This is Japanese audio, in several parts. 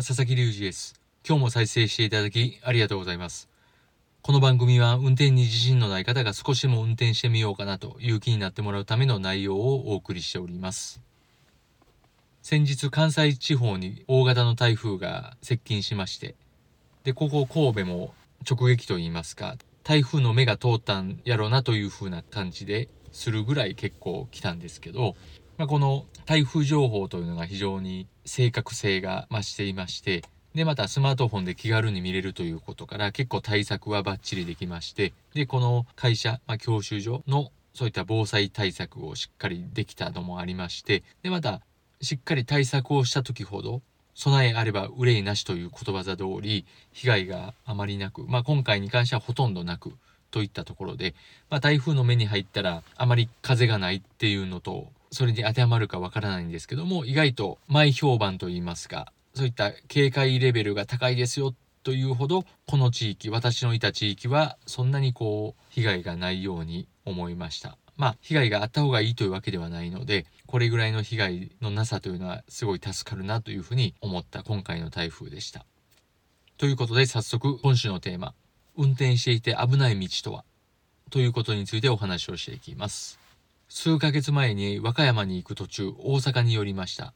は、佐々木隆二です。今日も再生していただきありがとうございます。この番組は運転に自信のない方が少しでも運転してみようかなという気になってもらうための内容をお送りしております。先日関西地方に大型の台風が接近しまして、で、ここ神戸も直撃と言いますか、台風の目が通ったんやろうなという風な感じでするぐらい結構来たんですけど、まあ、この台風情報というのが非常に正確性が増していまして、で、またスマートフォンで気軽に見れるということから結構対策はバッチリできまして、で、この会社、まあ、教習所のそういった防災対策をしっかりできたのもありまして、で、またしっかり対策をした時ほど備えあれば憂いなしという言葉座通り被害があまりなく、まあ、今回に関してはほとんどなくといったところで、まあ、台風の目に入ったらあまり風がないっていうのとそれに当てはまるかわからないんですけども意外と前評判といいますかそういった警戒レベルが高いですよというほどこの地域私のいた地域はそんなにこう被害がないように思いました。まあ被害があった方がいいというわけではないのでこれぐらいの被害のなさというのはすごい助かるなというふうに思った今回の台風でした。ということで早速今週のテーマ運転していて危ない道とは？ということについてお話をしていきます。数ヶ月前に和歌山に行く途中大阪に寄りました。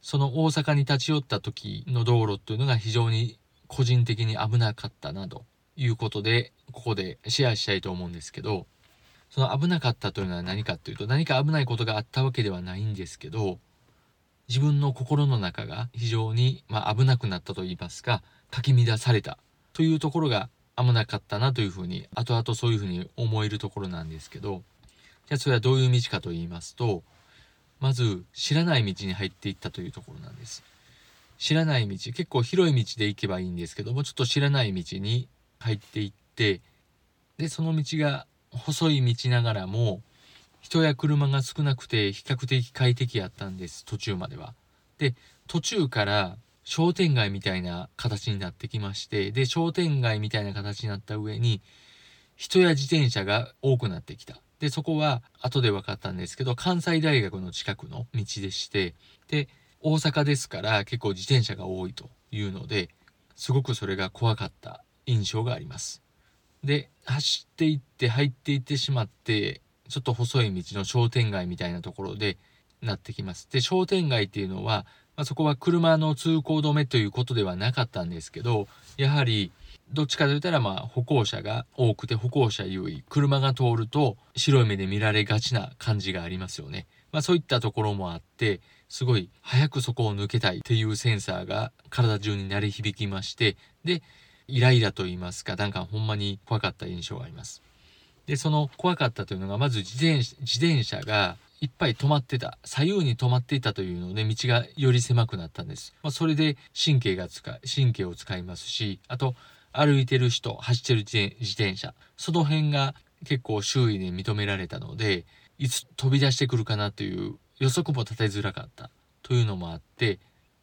その大阪に立ち寄った時の道路というのが非常に個人的に危なかったなということでここでシェアしたいと思うんですけどその危なかったというのは何かというと何か危ないことがあったわけではないんですけど自分の心の中が非常に、まあ、危なくなったと言いますかかき乱されたというところが危なかったなというふうに後々そういうふうに思えるところなんですけどじゃあそれはどういう道かと言いますとまず知らない道に入っていったというところなんです。知らない道結構広い道で行けばいいんですけどもちょっと知らない道に入っていってでその道が細い道ながらも人や車が少なくて比較的快適やったんです途中までは。で途中から商店街みたいな形になってきましてで商店街みたいな形になった上に人や自転車が多くなってきた。でそこは後で分かったんですけど関西大学の近くの道でしてで大阪ですから結構自転車が多いというのですごくそれが怖かった印象があります。で走っていって入っていってしまってちょっと細い道の商店街みたいなところでなってきます。で商店街っていうのは、まあ、そこは車の通行止めということではなかったんですけどやはりどっちかといったらまあ歩行者が多くて歩行者優位車が通ると白い目で見られがちな感じがありますよね。まあ、そういったところもあってすごい早くそこを抜けたいっていうセンサーが体中に鳴り響きましてでイライラと言いますかなんかほんまに怖かった印象があります。でその怖かったというのがまず自転自転車がいっぱい止まってた左右に止まっていたというので道がより狭くなったんです。まあ、それで神経が使神経を使いますしあと歩いてる人走ってる自転車その辺が結構周囲で認められたのでいつ飛び出してくるかなという予測も立てづらかった。というのもあって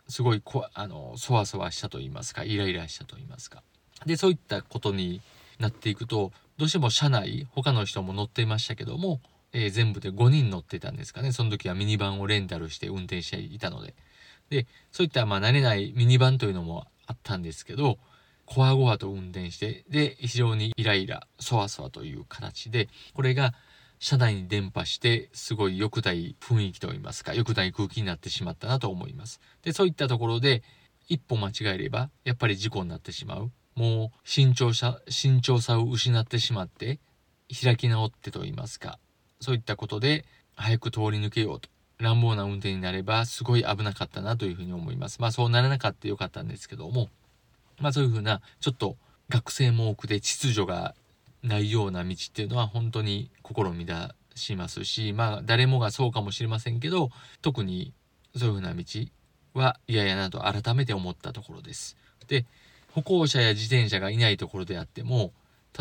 すごいこあのそわそわしたと言いますかイライラしたと言いますか。でそういったことになっていくとどうしても車内他の人も乗っていましたけども、えー全部で5人乗ってたんですかね。その時はミニバンをレンタルして運転していたので。でそういったまあ慣れないミニバンというのもあったんですけどこわごわと運転してで非常にイライラそわそわという形でこれが車内に伝播してすごい良くない雰囲気といいますか良くない空気になってしまったなと思います。でそういったところで一歩間違えればやっぱり事故になってしまう。もう慎重さ慎重さを失ってしまって開き直ってと言いますかそういったことで早く通り抜けようと。乱暴な運転になればすごい危なかったなというふうに思います。まあそうならなかったよかったんですけどもまあそういうふうなちょっと学生も多くて秩序がないような道っていうのは本当に心乱しますしまあ誰もがそうかもしれませんけど特にそういうふうな道は嫌やなと改めて思ったところです。で歩行者や自転車がいないところであっても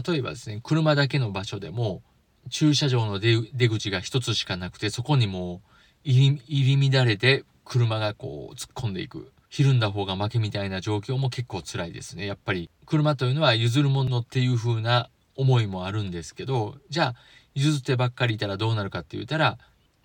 例えばですね車だけの場所でも駐車場の出口が一つしかなくてそこにも入り乱れて車がこう突っ込んでいく。ひるんだ方が負けみたいな状況も結構辛いですね。やっぱり車というのは譲るものっていう風な思いもあるんですけどじゃあ譲ってばっかりいたらどうなるかって言ったら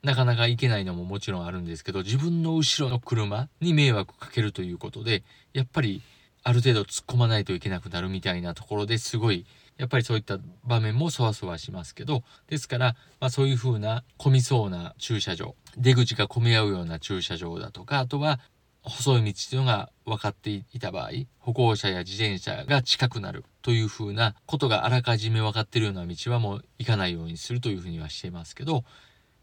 なかなか行けないのももちろんあるんですけど自分の後ろの車に迷惑かけるということでやっぱりある程度突っ込まないといけなくなるみたいなところですごいやっぱりそういった場面もそわそわしますけどですから、まあ、そういうふうな混みそうな駐車場出口が混み合うような駐車場だとかあとは細い道というのが分かっていた場合歩行者や自転車が近くなるというふうなことがあらかじめ分かってるような道はもう行かないようにするというふうにはしていますけど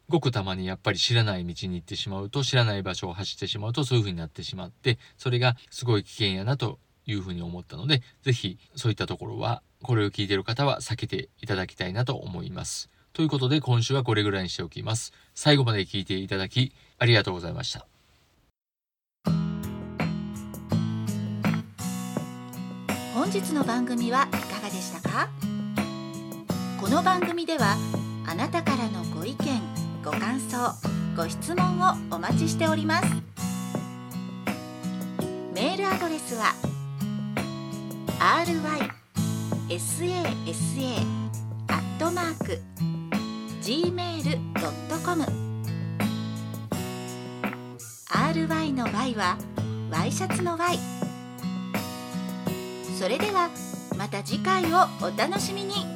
ごくたまにやっぱり知らない道に行ってしまうと知らない場所を走ってしまうとそういうふうになってしまってそれがすごい危険やなというふうに思ったので是非そういったところはこれを聞いている方は避けていただきたいなと思います。ということで今週はこれぐらいにしておきます。最後まで聞いていただきありがとうございました。本日の番組はいかがでしたか？この番組ではあなたからのご意見ご感想ご質問をお待ちしておりますメールアドレスは sasa.gmail.com ry の y は y シャツの y それではまた次回をお楽しみに